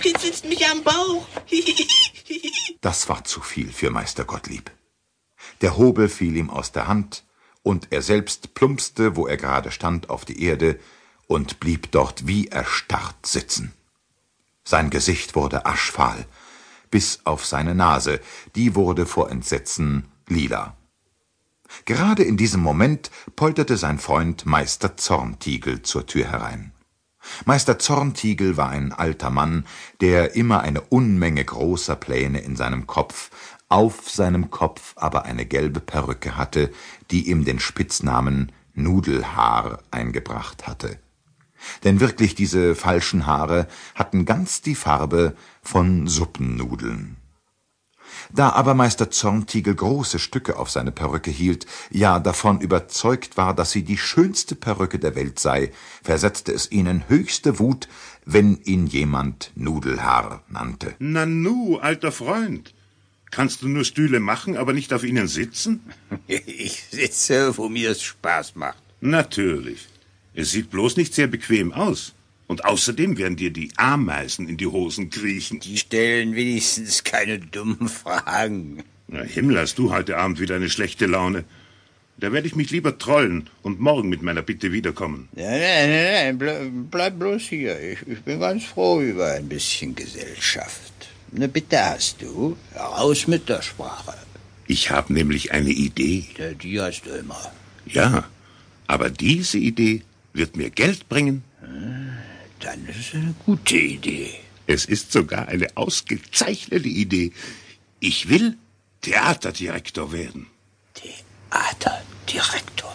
kitzelt mich am Bauch. das war zu viel für Meister Gottlieb. Der Hobel fiel ihm aus der Hand, und er selbst plumpste, wo er gerade stand, auf die Erde und blieb dort wie erstarrt sitzen. Sein Gesicht wurde aschfahl, bis auf seine Nase, die wurde vor Entsetzen lila. Gerade in diesem Moment polterte sein Freund Meister Zorntigel zur Tür herein. Meister Zorntigel war ein alter Mann, der immer eine Unmenge großer Pläne in seinem Kopf, auf seinem Kopf aber eine gelbe Perücke hatte, die ihm den Spitznamen Nudelhaar eingebracht hatte. Denn wirklich diese falschen Haare hatten ganz die Farbe von Suppennudeln. Da aber Meister Zorntigel große Stücke auf seine Perücke hielt, ja davon überzeugt war, dass sie die schönste Perücke der Welt sei, versetzte es ihnen höchste Wut, wenn ihn jemand Nudelhaar nannte. Nanu, alter Freund, Kannst du nur Stühle machen, aber nicht auf ihnen sitzen? Ich sitze, wo mir es Spaß macht. Natürlich. Es sieht bloß nicht sehr bequem aus. Und außerdem werden dir die Ameisen in die Hosen kriechen. Die stellen wenigstens keine dummen Fragen. Na, Himmel, hast du heute Abend wieder eine schlechte Laune. Da werde ich mich lieber trollen und morgen mit meiner Bitte wiederkommen. Nein, nein, nein, nein, bleib, bloß hier. Ich, ich bin ganz froh über ein bisschen Gesellschaft. Eine Bitte hast du? Raus mit der Sprache. Ich habe nämlich eine Idee. Ja, die hast du immer. Ja, aber diese Idee wird mir Geld bringen. Dann ist es eine gute Idee. Es ist sogar eine ausgezeichnete Idee. Ich will Theaterdirektor werden. Theaterdirektor?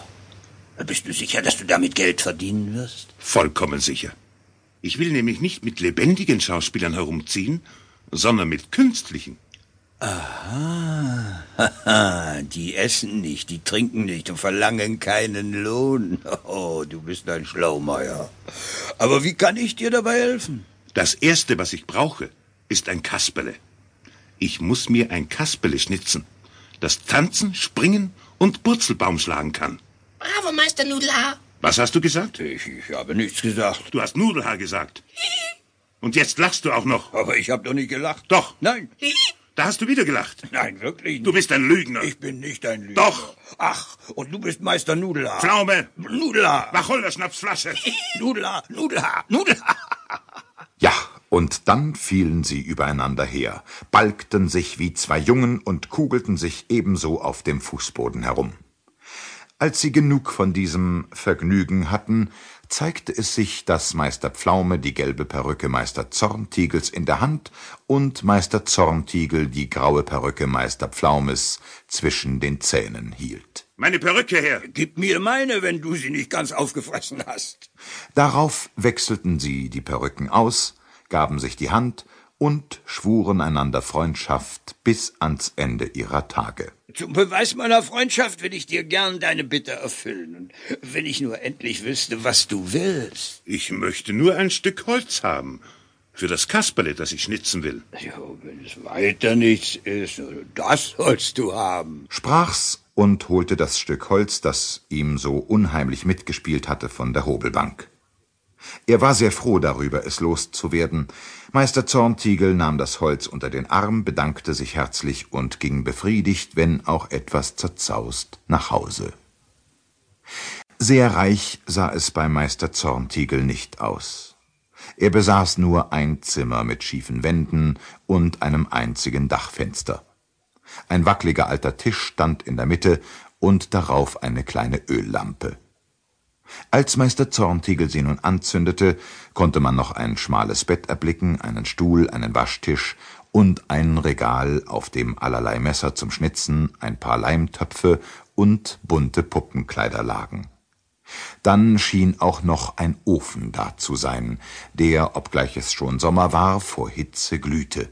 Bist du sicher, dass du damit Geld verdienen wirst? Vollkommen sicher. Ich will nämlich nicht mit lebendigen Schauspielern herumziehen, sondern mit künstlichen. Aha, die essen nicht, die trinken nicht und verlangen keinen Lohn. Oh, du bist ein Schlaumeier. Aber wie kann ich dir dabei helfen? Das Erste, was ich brauche, ist ein Kasperle. Ich muss mir ein Kasperle schnitzen, das tanzen, springen und Purzelbaum schlagen kann. Bravo, Meister Nudelhaar. Was hast du gesagt? Ich, ich habe nichts gesagt. Du hast Nudelhaar gesagt. Und jetzt lachst du auch noch. Aber ich habe doch nicht gelacht. Doch. Nein. Da hast du wieder gelacht. Nein, wirklich nicht. Du bist ein Lügner. Ich bin nicht ein Lügner. Doch. Ach, und du bist Meister Nudelhaar. Pflaume. Nudelhaar. Wacholderschnapsflasche. Nudelhaar, Nudelhaar, Nudelhaar. Ja, und dann fielen sie übereinander her, balgten sich wie zwei Jungen und kugelten sich ebenso auf dem Fußboden herum. Als sie genug von diesem Vergnügen hatten, zeigte es sich, dass Meister Pflaume die gelbe Perücke Meister Zorntigels in der Hand und Meister Zorntigel die graue Perücke Meister Pflaumes zwischen den Zähnen hielt. Meine Perücke her! Gib mir meine, wenn du sie nicht ganz aufgefressen hast. Darauf wechselten sie die Perücken aus, gaben sich die Hand und schwuren einander Freundschaft bis ans Ende ihrer Tage. Zum Beweis meiner Freundschaft will ich dir gern deine Bitte erfüllen. Und wenn ich nur endlich wüsste, was du willst. Ich möchte nur ein Stück Holz haben. Für das Kasperle, das ich schnitzen will. Ja, wenn es weiter nichts ist, das sollst du haben. Sprach's und holte das Stück Holz, das ihm so unheimlich mitgespielt hatte, von der Hobelbank. Er war sehr froh darüber, es loszuwerden. Meister Zorntigel nahm das Holz unter den Arm, bedankte sich herzlich und ging befriedigt, wenn auch etwas zerzaust, nach Hause. Sehr reich sah es bei Meister Zorntigel nicht aus. Er besaß nur ein Zimmer mit schiefen Wänden und einem einzigen Dachfenster. Ein wackliger alter Tisch stand in der Mitte und darauf eine kleine Öllampe. Als Meister Zorntigel sie nun anzündete, konnte man noch ein schmales Bett erblicken, einen Stuhl, einen Waschtisch und ein Regal, auf dem allerlei Messer zum Schnitzen, ein paar Leimtöpfe und bunte Puppenkleider lagen. Dann schien auch noch ein Ofen da zu sein, der, obgleich es schon Sommer war, vor Hitze glühte.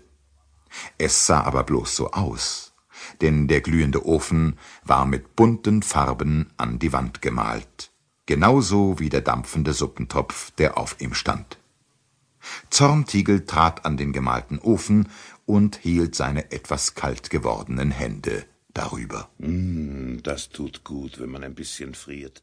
Es sah aber bloß so aus, denn der glühende Ofen war mit bunten Farben an die Wand gemalt genauso wie der dampfende Suppentopf, der auf ihm stand. Zorntigel trat an den gemalten Ofen und hielt seine etwas kalt gewordenen Hände darüber. Mm, das tut gut, wenn man ein bisschen friert.